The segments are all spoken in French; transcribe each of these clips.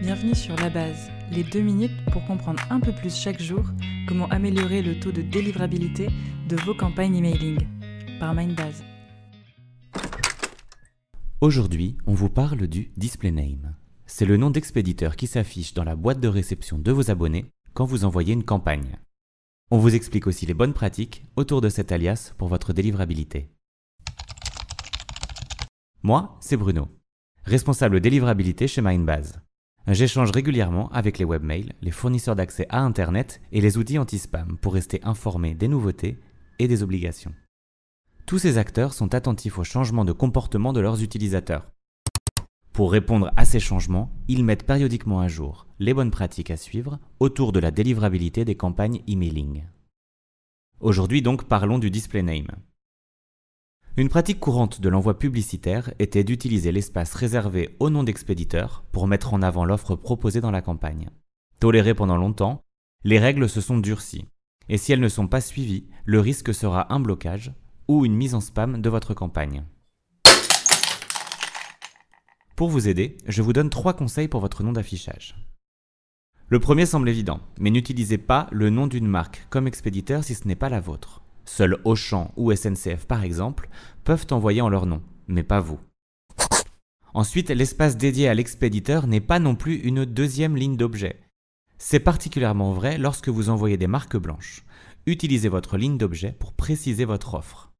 Bienvenue sur La Base, les deux minutes pour comprendre un peu plus chaque jour comment améliorer le taux de délivrabilité de vos campagnes emailing par Mindbase. Aujourd'hui, on vous parle du display name. C'est le nom d'expéditeur qui s'affiche dans la boîte de réception de vos abonnés quand vous envoyez une campagne. On vous explique aussi les bonnes pratiques autour de cet alias pour votre délivrabilité. Moi, c'est Bruno, responsable délivrabilité chez Mindbase. J'échange régulièrement avec les webmails, les fournisseurs d'accès à Internet et les outils anti-spam pour rester informé des nouveautés et des obligations. Tous ces acteurs sont attentifs aux changements de comportement de leurs utilisateurs. Pour répondre à ces changements, ils mettent périodiquement à jour les bonnes pratiques à suivre autour de la délivrabilité des campagnes emailing. Aujourd'hui donc parlons du display name. Une pratique courante de l'envoi publicitaire était d'utiliser l'espace réservé au nom d'expéditeur pour mettre en avant l'offre proposée dans la campagne. Tolérée pendant longtemps, les règles se sont durcies, et si elles ne sont pas suivies, le risque sera un blocage ou une mise en spam de votre campagne. Pour vous aider, je vous donne trois conseils pour votre nom d'affichage. Le premier semble évident, mais n'utilisez pas le nom d'une marque comme expéditeur si ce n'est pas la vôtre. Seuls Auchan ou SNCF par exemple peuvent envoyer en leur nom, mais pas vous. Ensuite, l'espace dédié à l'expéditeur n'est pas non plus une deuxième ligne d'objet. C'est particulièrement vrai lorsque vous envoyez des marques blanches. Utilisez votre ligne d'objet pour préciser votre offre.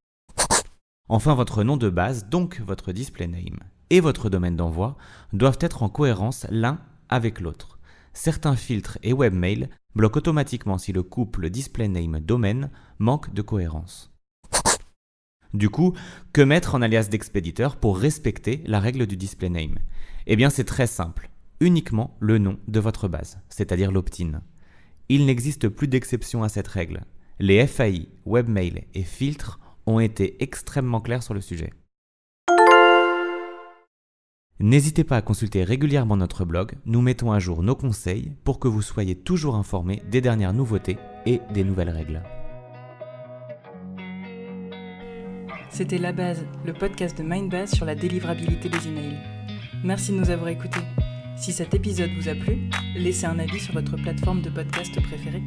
Enfin, votre nom de base, donc votre display name, et votre domaine d'envoi doivent être en cohérence l'un avec l'autre. Certains filtres et webmail bloque automatiquement si le couple display name domaine manque de cohérence. Du coup, que mettre en alias d'expéditeur pour respecter la règle du display name? Eh bien c'est très simple, uniquement le nom de votre base, c'est-à-dire l'opt-in. Il n'existe plus d'exception à cette règle. Les FAI, webmail et filtres ont été extrêmement clairs sur le sujet. N'hésitez pas à consulter régulièrement notre blog, nous mettons à jour nos conseils pour que vous soyez toujours informés des dernières nouveautés et des nouvelles règles. C'était La Base, le podcast de Mindbase sur la délivrabilité des emails. Merci de nous avoir écoutés. Si cet épisode vous a plu, laissez un avis sur votre plateforme de podcast préférée.